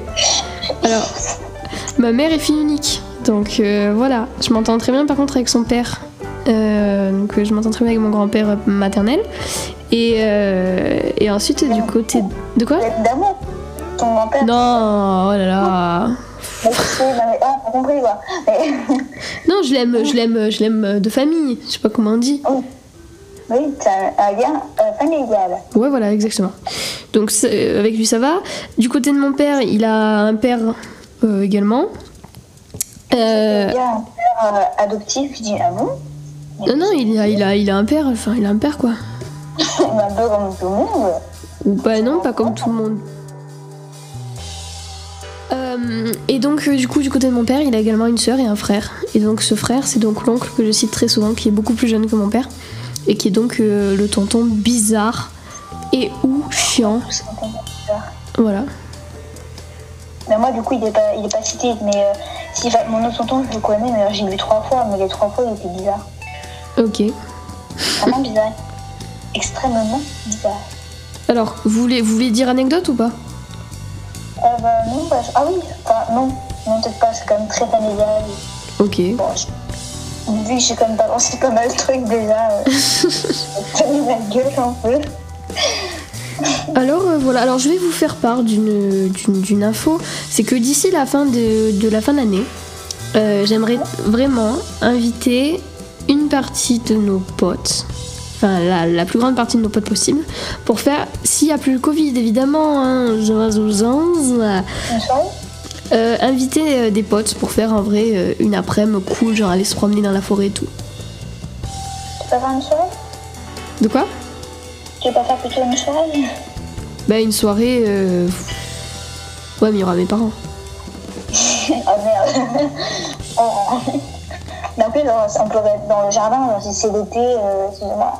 Alors, ma mère est fille unique, donc euh, voilà. Je m'entends très bien par contre avec son père. Euh, donc je m'entends très bien avec mon grand-père euh, maternel. Et, euh, et ensuite, du côté. De quoi? D'amour? Ton grand-père? Non, oh là là. Non, ah, Non, je l'aime, je l'aime, je l'aime de famille. Je sais pas comment on dit. oui, c'est un, lien familial. Ouais, voilà, exactement. Donc avec lui ça va. Du côté de mon père, il a un père également. Euh, Il y a un père euh, adoptif, je dis, ah bon? Non, non, il a, il a, il a un père. Enfin, il a un père quoi. Un peu comme tout le monde. Ou bah non, pas comme tout le monde. Euh, et donc du coup du côté de mon père il a également une sœur et un frère et donc ce frère c'est donc l'oncle que je cite très souvent qui est beaucoup plus jeune que mon père et qui est donc euh, le tonton bizarre et ou chiant voilà Mais moi, du coup, il est pas, il est pas cité. Mais euh, si, mon autre tonton, je le connais, mais j'ai vu trois fois. Mais les trois fois, il était bizarre. ok Vraiment bizarre. Extrêmement bizarre. alors vous voulez vous voulez dire anecdote ou pas? Euh, bah, non, bah, ah oui, enfin, non. non, peut-être pas, c'est quand même très familial. Ok. Bon, je- vu que j'ai quand même balancé pas mal de trucs déjà, euh, j'ai mis la gueule un peu. Alors euh, voilà, alors je vais vous faire part d'une d'une- d'une info, c'est que d'ici la fin de, de la fin d'année, euh, j'aimerais vraiment inviter une partie de nos potes, enfin la, la plus grande partie de nos potes possible, pour faire, s'il n'y a plus le Covid évidemment, hein, euh, inviter euh, des potes pour faire en vrai une après-midi cool, genre aller se promener dans la forêt et tout. Tu peux faire une soirée De quoi? Tu veux pas faire plutôt une soirée Bah une soirée... euh, Ouais mais il y aura mes parents. Ah merde. oh. Mais après, genre, on pourrait être dans le jardin, si c'est l'été, euh, excusez-moi.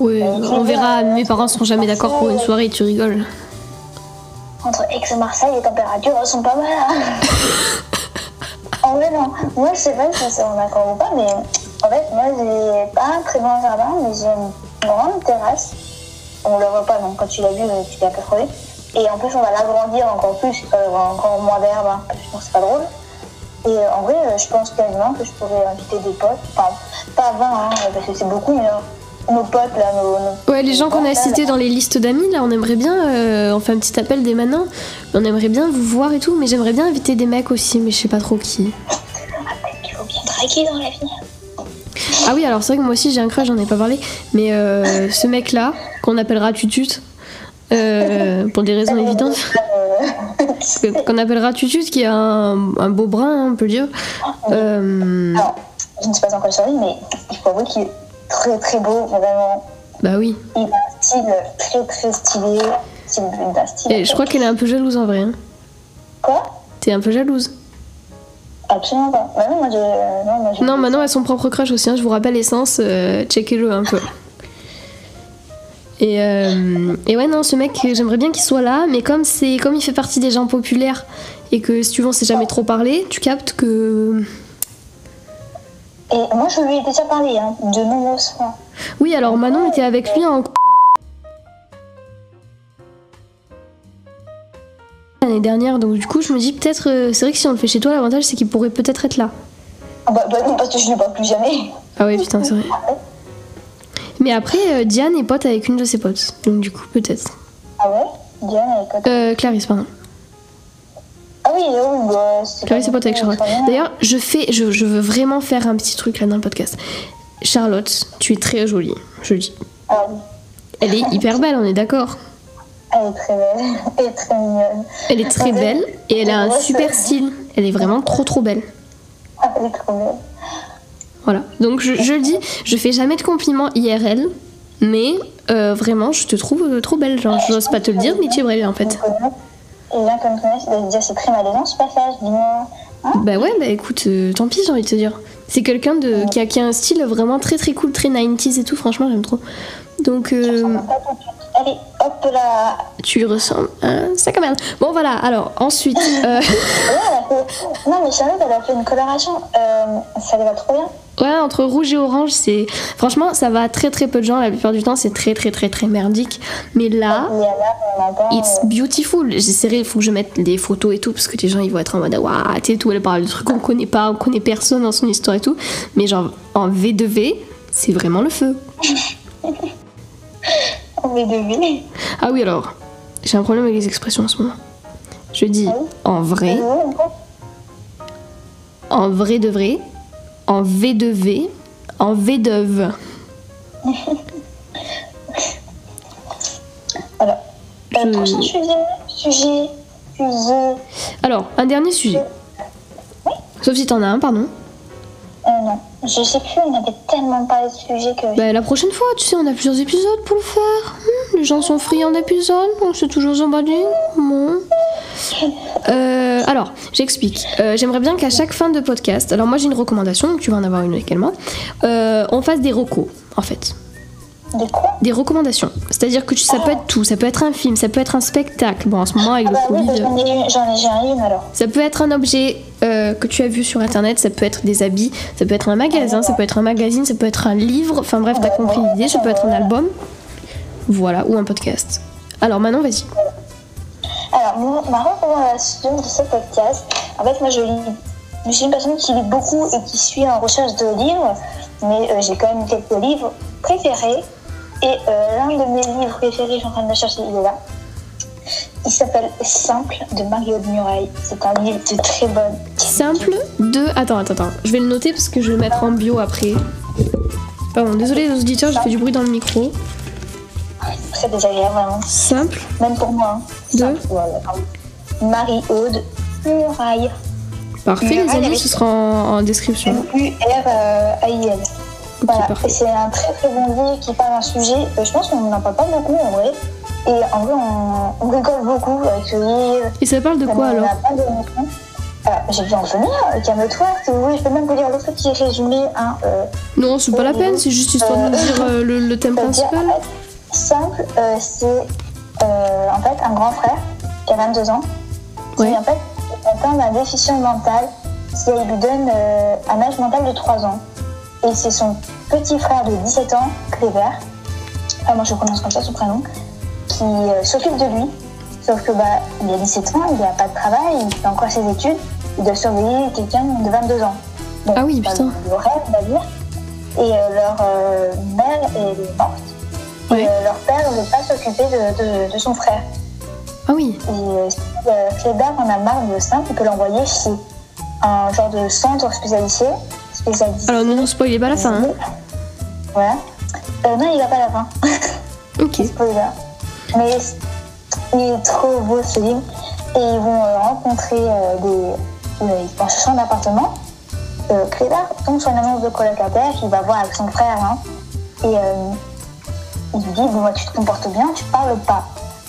Ouais, Euh, on verra, mes parents seront jamais d'accord pour une soirée, tu rigoles. Entre Aix et Marseille, les températures elles sont pas mal. Hein. en vrai, non. Moi, je sais pas si c'est en accord ou pas, mais en fait, moi, j'ai pas un très grand jardin, mais j'ai une grande terrasse. On le voit pas, donc quand tu l'as vu, euh, tu l'as pas trouvé. Et en plus, on va l'agrandir encore plus, il va y avoir encore moins d'herbe, hein, parce que sinon, c'est pas drôle. Et euh, en vrai, euh, je pense quasiment que je pourrais inviter des potes. Enfin, pas 20, hein, parce que c'est beaucoup, mais euh, nos potes, là, nos. nos- Ouais, les gens qu'on a cités dans les listes d'amis, là, on aimerait bien, euh, on fait un petit appel dès maintenant, on aimerait bien vous voir et tout, mais j'aimerais bien inviter des mecs aussi, mais je sais pas trop qui. Ah, peut-être qu'il faut bien draguer dans la vie. Ah oui, alors c'est vrai que moi aussi j'ai un crush, j'en ai pas parlé, mais euh, ce mec-là, qu'on appellera Tutut, euh, pour des raisons évidentes, qu'on appellera Tutut, qui a un, un beau brin, hein, on peut dire. Euh, Alors, je ne suis pas encore sur lui, mais il faut avouer qu'il est très très beau, vraiment. bah oui. Il a un style très très stylé. Style style. Et je crois qu'elle est un peu jalouse en vrai. hein. Quoi? T'es un peu jalouse. Absolument pas. Bah non, moi je. Non, moi. Non, Manon a son propre crush aussi, hein, je vous rappelle l'essence, euh, checkez-le un peu. Et, euh, et ouais, non, ce mec, j'aimerais bien qu'il soit là, mais comme, c'est, comme il fait partie des gens populaires et que si tu veux, on s'est jamais trop parlé, tu captes que. Et moi je lui ai déjà parlé, hein, de nombreuses fois. Oui, alors Manon était avec lui en. L'année dernière, donc du coup, je me dis peut-être. euh, c'est vrai que si on le fait chez toi, l'avantage c'est qu'il pourrait peut-être être là. Ah Bah, bah non, parce que je ne le vois plus jamais. Ah ouais, putain, c'est vrai. Mais après, euh, Diane est pote avec une de ses potes, donc du coup, peut-être. Ah ouais? Diane avec quoi Euh, Clarisse, pardon. Ah oui, oui, bah. c'est Clarisse est pote avec Charlotte. D'ailleurs, je fais, je, je veux vraiment faire un petit truc là dans le podcast. Charlotte, tu es très jolie, je le dis. Ah oui, Elle est hyper belle, on est d'accord. Elle est très belle. Elle est très mignonne. Elle est très belle et elle a un super style. Elle est vraiment trop trop belle. Ah, elle est trop belle. Voilà. Donc je, je le dis, je fais jamais de compliments IRL, mais euh, vraiment, je te trouve euh, trop belle. Genre, j'ose pas te le dire, mais tu es belle en fait. Et là, comme tu dit, déjà, c'est très malaisant ce passage, dis-moi. Hein Bah ouais, bah écoute, euh, tant pis, j'ai envie de te dire. C'est quelqu'un de qui a, qui a un style vraiment très très cool, très 90s et tout. Franchement, j'aime trop. Donc euh, Pas tout de suite. Allez, hop là. tu ressembles à un sac à merde. Bon voilà. Alors ensuite. euh, Ouais, elle a fait... Non, mais Charlotte, elle a fait une coloration. Euh, ça lui va trop bien. Ouais, entre rouge et orange, c'est. Franchement, ça va à très très peu de gens. La plupart du temps, c'est très très très très merdique. Mais là, it's beautiful. J'essaierai, il faut que je mette des photos et tout, parce que les gens ils vont être en mode Waouh, t'es tout, elle parle de trucs qu'on connaît pas, on connaît personne dans son histoire et tout. Mais genre, en V2V, c'est vraiment le feu. Deviner. Ah oui, alors, j'ai un problème avec les expressions en ce moment. Je dis en vrai, en vrai de vrai, en V2V, en V2V. Voilà. Euh, Je- Prochain sujet. Sujet. Sujet. Alors, un dernier sujet. Sauf si t'en as un, pardon. Non. Je sais plus, on avait tellement parlé de sujet que. Bah, la prochaine fois, tu sais, on a plusieurs épisodes pour le faire. Hmm, les gens sont friands d'épisodes, on s'est toujours emballé. Bon. Euh, alors, j'explique. Euh, J'aimerais bien qu'à chaque fin de podcast, alors moi j'ai une recommandation, tu vas en avoir une également, euh, on fasse des recos, en fait. Des quoi Des recommandations. C'est-à-dire que tu- ça peut être tout. Ça peut être un film, ça peut être un spectacle. Bon, en ce moment, avec Ah le bah oui, Covid. bah, j'en ai ai, j'en ai une alors. Ça peut être un objet euh, que tu as vu sur internet, ça peut être des habits, ça peut être un magasin, ça peut être un magazine, ça peut être un livre, enfin bref, t'as compris l'idée, ça peut être un album. Voilà, ou un podcast. Alors maintenant, vas-y. Alors, mon- ma recommandation de ce podcast, En fait, moi, je lis. Je suis une personne qui lit beaucoup et qui suit en recherche de livres, mais euh, j'ai quand même quelques livres préférés. Et euh, l'un de mes livres préférés, je suis en train de le chercher, il est là. Il s'appelle Simple de Mario de Muraille. C'est un livre de très bonne. Simple de. Attends, attends, attends. Je vais le noter parce que je vais le mettre en bio après. Pardon, désolé les auditeurs, j'ai fait du bruit dans le micro. Très désagréable, vraiment. Simple Même pour moi. hein. De voilà. Marie-Aude Muraille. Parfait, les Muraille amis, avec- ce sera en, en description. M-U-R-A-I-L. Voilà, c'est un très très bon livre qui parle d'un sujet, euh, je pense qu'on n'en parle pas beaucoup en vrai. Et en vrai, on, on rigole beaucoup avec ce livre. Et ça parle de quoi alors. Alors, j'ai vu en venir, euh, calme-toi, si vous voulez, je peux même vous lire l'autre petit résumé. Hein, euh, Non, c'est pas la peine, c'est juste histoire de dire euh, le, le thème principal. en fait, simple, euh, c'est euh, en fait un grand frère qui a 22 ans, qui en fait atteint d'un déficient mental qui lui donne euh, un âge mental de 3 ans. Et c'est son petit frère de 17 ans, Cléber, enfin moi je le prononce comme ça son prénom, qui euh, s'occupe de lui. Sauf que bah, il a 17 ans, il n'a pas de travail, il fait encore ses études, il doit surveiller quelqu'un de 22 ans. Bon, Ah oui, putain. Le rêve, on va dire. Et euh, leur euh, mère est morte. Et euh, leur père ne veut pas s'occuper de, de- de son frère. Ah oui, Et Kléber en a marre de ça, il peut l'envoyer chez un genre de centre spécialisé alors nous spoilez pas la fin. hein. Voilà. Euh, non, il va pas à la fin. Ok. Spoiler. Mais il est trop beau ce livre. Et ils vont euh, rencontrer euh, des. ils vont chercher un appartement. Euh, tombe sur une annonce de colocataire qu'il va voir avec son frère. hein. Et il lui dit Bon, bah, tu te comportes bien, tu parles pas.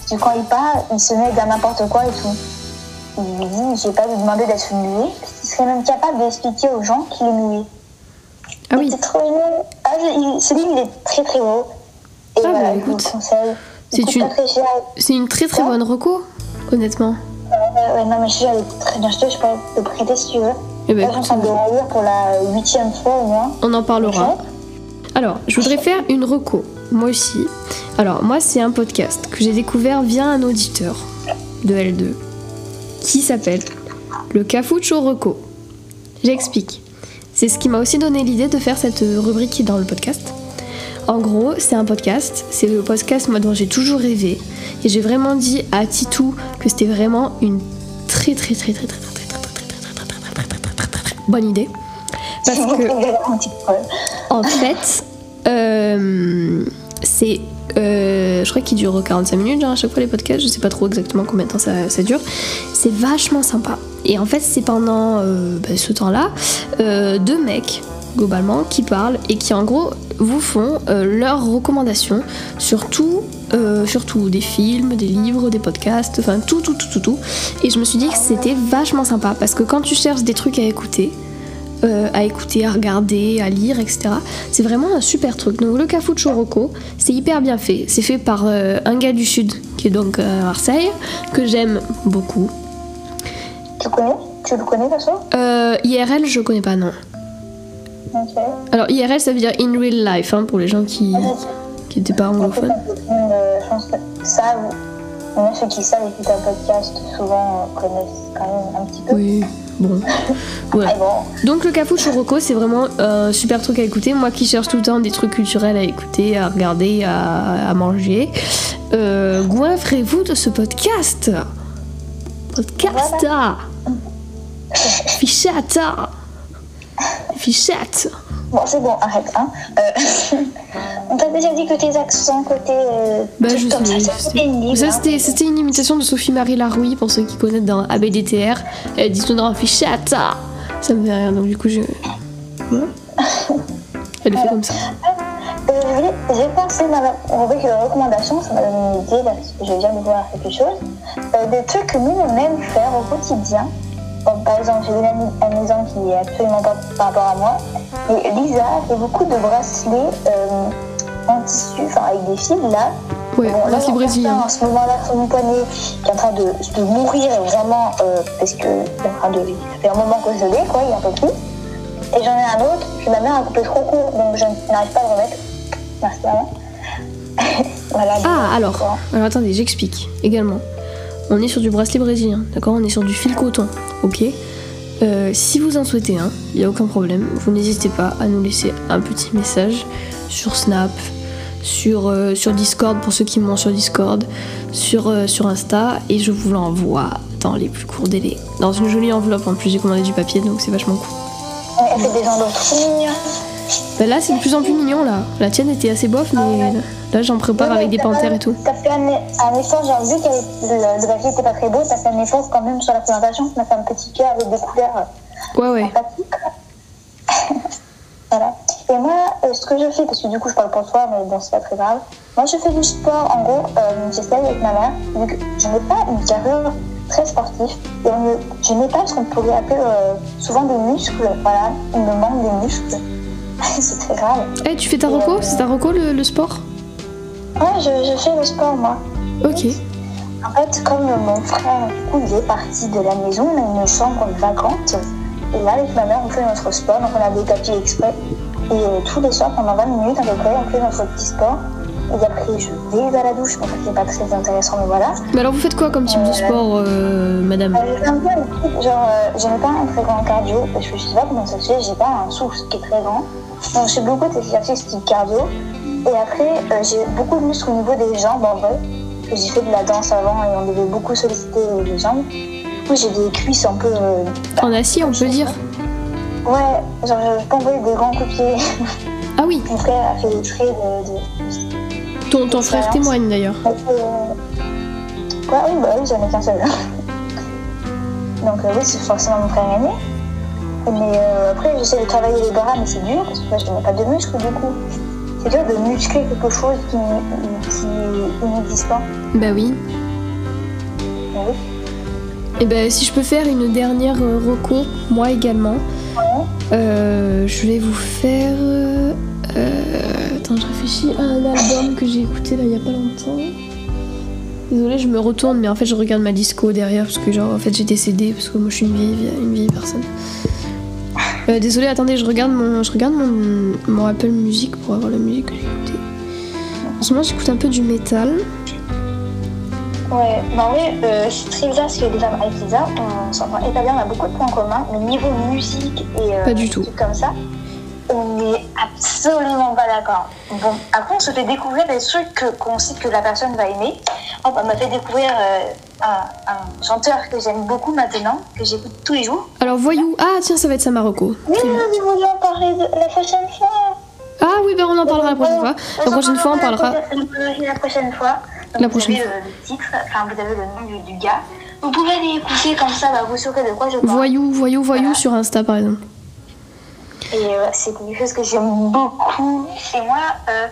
Parce que quand il parle, il se met dans n'importe quoi et tout. Il lui dit J'ai pas lui demandé d'être parce qu'il serait même capable d'expliquer aux gens qu'il est muet. Ah oui, C'est trop mignon. Ah, il- ce livre, il est très très beau. Et Ah, voilà, bah, écoute. C'est Il une- c'est une très très bonne reco, honnêtement. Euh, ouais, non, mais je suis elle est très bien achetée, je peux te prêter si tu veux. Eh ben, Là, je suis en train de relire pour la huitième fois au moins. On en parlera. Alors, je voudrais faire une reco, moi aussi. Alors, moi, c'est un podcast que j'ai découvert via un auditeur de L2 qui s'appelle le Cafucho Reco. J'explique. C'est ce qui m'a aussi donné l'idée de faire cette rubrique dans le podcast. En gros, c'est un podcast, c'est le podcast moi dont j'ai toujours rêvé et j'ai vraiment dit à Titou que c'était vraiment une très très très très très très très très très très très très très très très très très très bonne idée parce que en fait, euh, c'est. Euh, je crois qu'il dure 45 minutes genre, à chaque fois les podcasts, je sais pas trop exactement combien de temps ça, dure. C'est vachement sympa. Et en fait, c'est pendant euh, bah, ce temps-là, euh, deux mecs, globalement, qui parlent et qui en gros vous font leurs recommandations sur tout, euh, sur tout, des films, des livres, des podcasts, enfin tout, tout, tout, tout, tout. Et je me suis dit que c'était vachement sympa parce que quand tu cherches des trucs à écouter, euh, à écouter, à regarder, à lire, etc. C'est vraiment un super truc. Donc le Cafucho Rocco, c'est hyper bien fait. C'est fait par euh, un gars du sud qui est donc euh, à Marseille, que j'aime beaucoup. Tu connais? Tu le connais, façon Euh, IRL, je connais pas, non. Ok. Alors IRL, ça veut dire in real life, hein, pour les gens qui n'étaient pas En fait, anglophones. je pense que savent, même ceux qui savent écouter un podcast, souvent connaissent quand même un petit peu. Oui, bon. Ouais. Bon, Donc le Cafucho Rocco, c'est vraiment un super truc à écouter. Moi qui cherche tout le temps des trucs culturels à écouter, à regarder, à, à manger. Euh, goinfrez-vous de ce podcast Podcast Fichata Fichette bon c'est bon, arrête. Hein. Euh, on t'a déjà dit que tes accents côté. Euh, Bah je comme sais. ça, c'était une Ça hein. c'était une imitation de Sophie-Marie Larouille pour ceux qui connaissent dans ABDTR. Elle dit tout dans Fichata Ça me fait rire donc du coup je. Ouais. Elle le fait comme ça. Euh, J'ai pensé dans la rubrique de recommandations, ça m'a donné une idée là, parce que je viens de voir quelque chose. Euh, des trucs que nous on aime faire au quotidien. Par exemple, j'ai donné un, un exemple qui est absolument pas par rapport à moi. Mais Lisa fait beaucoup de bracelets euh, en tissu, enfin avec des fils là. Ouais, Bon, là, porte brésilien. En ce moment-là, sur mon poignet, qui est en train de, de mourir vraiment, euh, parce que c'est en train de, ça fait un moment que je l'ai, quoi, il y a un peu plus. Et j'en ai un autre que ma mère a coupé trop court, donc je n'arrive pas à le remettre. Merci maman. voilà. Ah, alors, alors attendez, j'explique également. On est sur du bracelet brésilien, d'accord? On est sur du fil coton, ok? Euh, si vous en souhaitez un, il n'y a aucun problème. Vous n'hésitez pas à nous laisser un petit message sur Snap, sur, euh, Discord pour ceux qui m'ont sur Discord, sur, euh, sur Insta, et je vous l'envoie dans les plus courts délais. Dans une jolie enveloppe en plus, j'ai commandé du papier donc c'est vachement cool. Fait des. Là, c'est de plus en plus mignon là. La tienne était assez bof, mais là j'en prépare avec des panthères et tout. T'as fait un, un effort, j'ai vu que le, le papier était pas très beau, t'as fait un effort quand même sur la présentation, tu m'as fait un petit cœur avec des couleurs Ouais, ouais. sympathiques. voilà. Et moi, euh, ce que je fais, parce que du coup je parle pour toi, mais bon, c'est pas très grave. Moi, je fais du sport, en gros, euh, j'essaye avec ma mère, vu que je n'ai pas une carrure très sportive, et je n'ai pas ce qu'on pourrait appeler euh, souvent des muscles, voilà, il me manque des muscles. C'est très grave. Eh, tu fais ta reco? C'est ta reco le, le sport? Ouais, je, je fais le sport, moi. Ok. En fait, comme mon frère, du coup, il est parti de la maison, on a une chambre vacante. Et là, avec ma mère, on fait notre sport. Donc, on a des tapis exprès. Et euh, tous les soirs, pendant 20 minutes à peu près, on fait notre petit sport. Et après, je vais à la douche. Donc, c'est pas très intéressant, mais voilà. Mais alors, vous faites quoi comme type de sport, euh, madame? Euh, fait un peu genre, je n'ai pas un très grand cardio. Parce que je sais pas comment ça se fait, j'ai pas un souffle qui est très grand. Je beaucoup d'exercices type cardio. Et après, euh, j'ai beaucoup de muscles au niveau des jambes en vrai. J'ai fait de la danse avant et on devait beaucoup solliciter les jambes. Du coup, j'ai des cuisses un peu. euh, En acier, on peut dire Ouais, genre je peux envoyer des grands coups de pied. Ah oui, Mon frère a fait des traits de. de... ton, ton frère témoigne d'ailleurs. Euh, Ouais, oui, bah oui, j'en ai qu'un seul. Donc, euh, oui, c'est forcément mon frère aîné. Mais euh, après, j'essaie de travailler les bras, mais c'est dur parce que moi, je n'ai pas de muscles du coup. C'est dur de muscler quelque chose qui, qui, n'existe pas. Bah oui. Mais oui. Et ben, si je peux faire une dernière euh, reco, moi également, euh, je vais vous faire. euh, attends, je réfléchis à un album que j'ai écouté là il y a pas longtemps. Désolée, je me retourne, mais en fait, je regarde ma disco derrière parce que, genre, en fait, j'ai décédé parce que moi, je suis une vieille, une vieille personne. Euh, désolée, attendez, je regarde mon, je regarde mon, mon Apple Music pour avoir la musique que j'ai écoutée. En ce moment, j'écoute un peu du métal. Ouais, bah vrai, euh, bizarre parce que déjà avec Lisa, on s'entend hyper bien, on a beaucoup de points communs, mais niveau musique et euh, Pas du tout. trucs comme ça, on n'est absolument pas d'accord. Bon, après, on se fait découvrir des trucs qu'on sait que la personne va aimer. Oh, bah, on m'a fait découvrir euh, un, un chanteur que j'aime beaucoup maintenant, que j'écoute tous les jours. Alors, voyou. Ah, tiens, ça va être ça, Marocco. Oui, nous voulions en parler de la prochaine fois. Ah oui, ben on en parlera la prochaine fois. La prochaine fois, on parlera. La prochaine fois. Donc, La vous prochaine avez le, le titre, enfin vous avez le nom du, du gars. Vous pouvez aller écouter comme ça, bah, vous saurez de quoi je parle. Voyou, voyou, voyou sur Insta par exemple. Et euh, c'est quelque chose que j'aime beaucoup. Et moi, euh,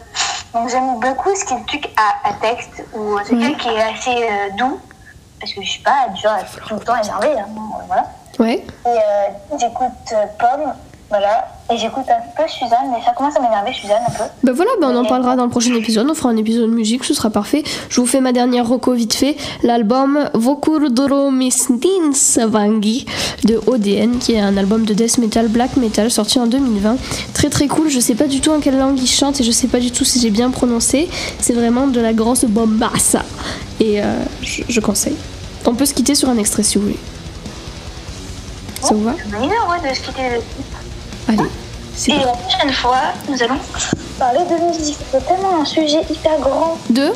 donc j'aime beaucoup ce qui est truc à, à texte ou ce Ouais. truc qui est assez euh, doux. Parce que je suis pas du genre à être tout le temps énervée. Hein, voilà. Ouais. Et euh, j'écoute euh, Pomme, voilà. Et j'écoute un peu Suzanne, mais ça commence à m'énerver, Suzanne, un peu. Bah voilà, bah on en parlera dans le prochain épisode. On fera un épisode musique, ce sera parfait. Je vous fais ma dernière reco vite fait. L'album Vokurdoro Savangi de ODN, qui est un album de death metal, black metal, sorti en 2020. Très très cool. Je sais pas du tout en quelle langue il chante et je sais pas du tout si j'ai bien prononcé. C'est vraiment de la grosse bombassa. Et euh, je, je conseille. On peut se quitter sur un extrait si vous voulez. Ça vous va? Je Allez, c'est Et parti. la prochaine fois, nous allons parler de musique. C'est tellement un sujet hyper grand Deux.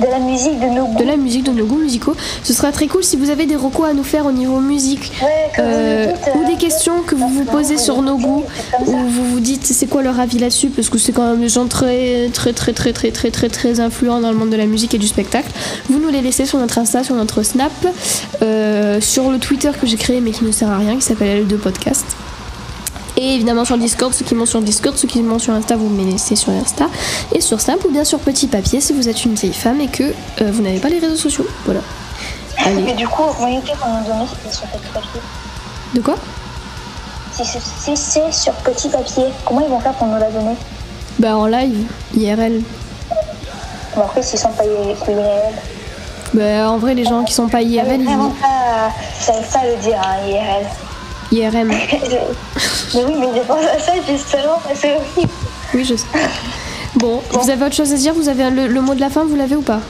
de la musique, de nos goûts. de la musique, de nos goûts musicaux. Ce sera très cool si vous avez des recos à nous faire au niveau musique. Ouais, euh, dites, ou euh, des questions que vous vous posez sur nos goûts, ou vous vous dites c'est quoi leur avis là-dessus, parce que c'est quand même des gens très très très très très très très très influents dans le monde de la musique et du spectacle. Vous nous les laissez sur notre Insta, sur notre Snap, euh, sur le Twitter que j'ai créé mais qui ne sert à rien, qui s'appelle L2 Podcast. Et évidemment sur Discord, ceux qui m'ont sur Discord, ceux qui m'ont sur Insta, vous me laissez sur Insta. Et sur Snap ou bien sur Petit Papier si vous êtes une vieille femme et que euh, vous n'avez pas les réseaux sociaux. Voilà. Allez. Mais du coup, fait pour nous donner c'était sur petit papier De quoi? Si c'est si sur petit papier, comment ils vont faire pour nous la donner? Bah en live, IRL. Bon, après, s'ils sont pas IRL. Bah en vrai, les gens qui sont pas IRL, vraiment ils... pas, j'arrive pas à le dire, hein, IRL. IRM. mais oui, mais je pense à ça justement, c'est horrible. Oui, je sais. Bon, vous avez autre chose à dire? Vous avez le, le mot de la fin Vous l'avez ou pas?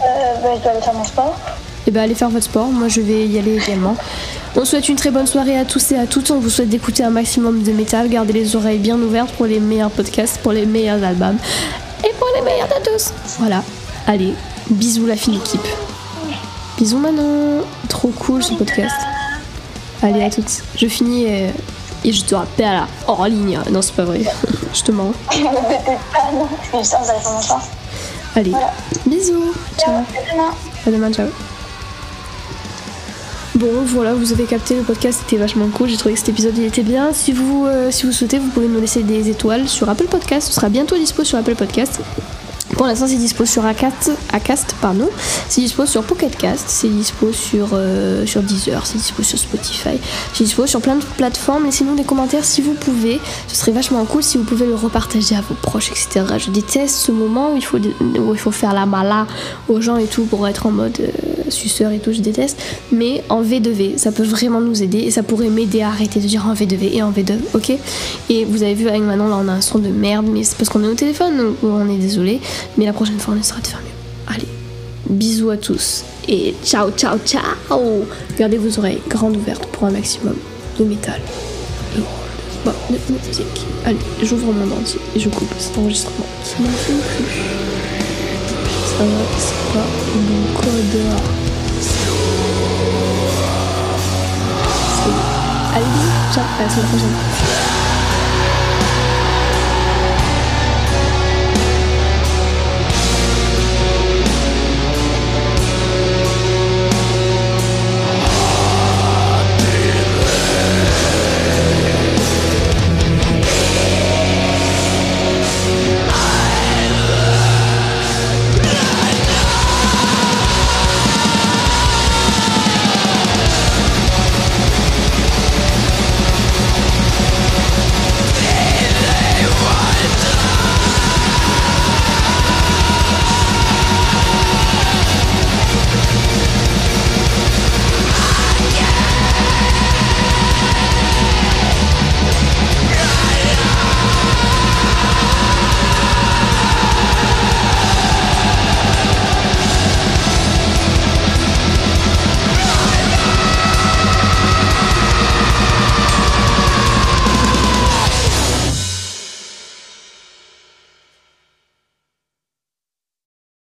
Euh, bah, je dois aller faire mon sport. Eh ben allez faire votre sport. Moi, je vais y aller également. On souhaite une très bonne soirée à tous et à toutes. On vous souhaite d'écouter un maximum de métal. Gardez les oreilles bien ouvertes pour les meilleurs podcasts, pour les meilleurs albums et pour les meilleurs de tous. Voilà. Allez, bisous la fine équipe. Bisous Manon. Trop cool ce podcast. Allez à toutes. Je finis et, et je te rappelle hors ligne. Non, c'est pas vrai. je te mens. Allez, bisous. Ciao. À demain. À demain, ciao. Bon, voilà, vous avez capté, le podcast était vachement cool. J'ai trouvé que cet épisode il était bien. Si vous, euh, si vous souhaitez, vous pouvez nous laisser des étoiles sur Apple Podcast. Ce sera bientôt dispo sur Apple Podcast. Pour l'instant, c'est dispo sur Acast, Acast pardon. C'est dispo sur Pocket Cast, c'est dispo sur, euh, sur Deezer, c'est dispo sur Spotify, c'est dispo sur plein de plateformes. Laissez-nous des commentaires si vous pouvez. Ce serait vachement cool si vous pouvez le repartager à vos proches, etc. Je déteste ce moment où il faut, où il faut faire la mala aux gens et tout pour être en mode euh, suceur et tout, je déteste. Mais en V2V, ça peut vraiment nous aider et ça pourrait m'aider à arrêter de dire en V2V et en V2, ok? Et vous avez vu avec Manon, là on a un son de merde, mais c'est parce qu'on est au téléphone, donc on est désolé. Mais la prochaine fois, on essaiera de faire mieux. Allez, bisous à tous et ciao, ciao, ciao Gardez vos oreilles grandes ouvertes pour un maximum de métal et bon, de musique. Allez, j'ouvre mon entier et je coupe cet enregistrement. Ça va, c'est pas mon code. C'est- Allez, ciao, à la semaine prochaine.